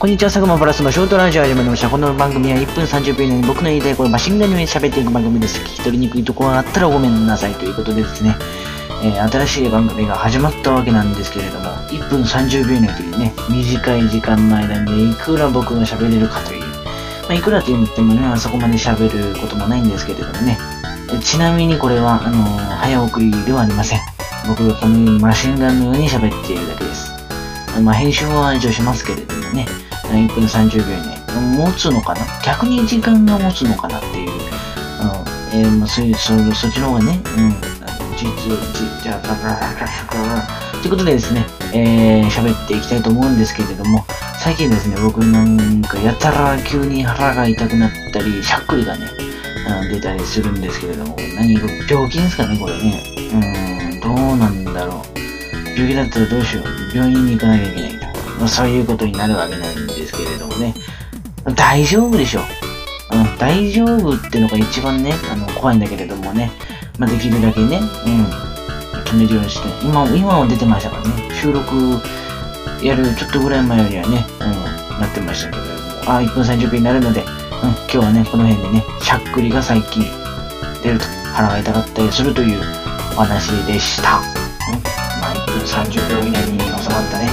こんにちは、佐久間プラスのショートラジオ始まりました。この番組は1分30秒以内に僕の言いたいことマシンガンに喋っていく番組です。聞き取りにくいところがあったらごめんなさいということでですね、えー新しい番組が始まったわけなんですけれども、1分30秒以内というね、短い時間の間に、いくら僕が喋れるかという、まあ、いくらって言ってもね、あそこまで喋ることもないんですけれどもね、ちなみにこれは、あのー早送りではありません。僕がこのようにマシンガンのように喋っているだけです。まあ、編集は一応しますけれどもね、1分30秒以内。持つのかな？逆に時間が持つのかなっていう。あの、えーまあ、そ、そそっちの方がね、うん、あの実、じ、じゃあ、バラバラバラバラということでですね、えー、喋っていきたいと思うんですけれども、最近ですね、僕なんかやたら急に腹が痛くなったり、しゃっくりがね、あの出たりするんですけれども、何、病気ですかね、これね。うん、どうなんだろう。病気だったらどうしよう。病院に行かなきゃいけないと。まあ、そういうことになるわけなんですけれどもね。大丈夫でしょう。うん、大丈夫ってのが一番ね、あの、怖いんだけれどもね。まあ、できるだけね、うん、止めるようにして。今、今は出てましたからね。収録やるちょっとぐらい前よりはね、うん、なってましたけども。あ、1分30秒になるので、うん、今日はね、この辺でね、しゃっくりが最近出ると腹が痛かったりするというお話でした。うん、まあ、1分30秒以内に収まったね。